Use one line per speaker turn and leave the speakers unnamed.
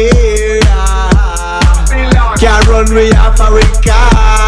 area. Can't run
with
Africa.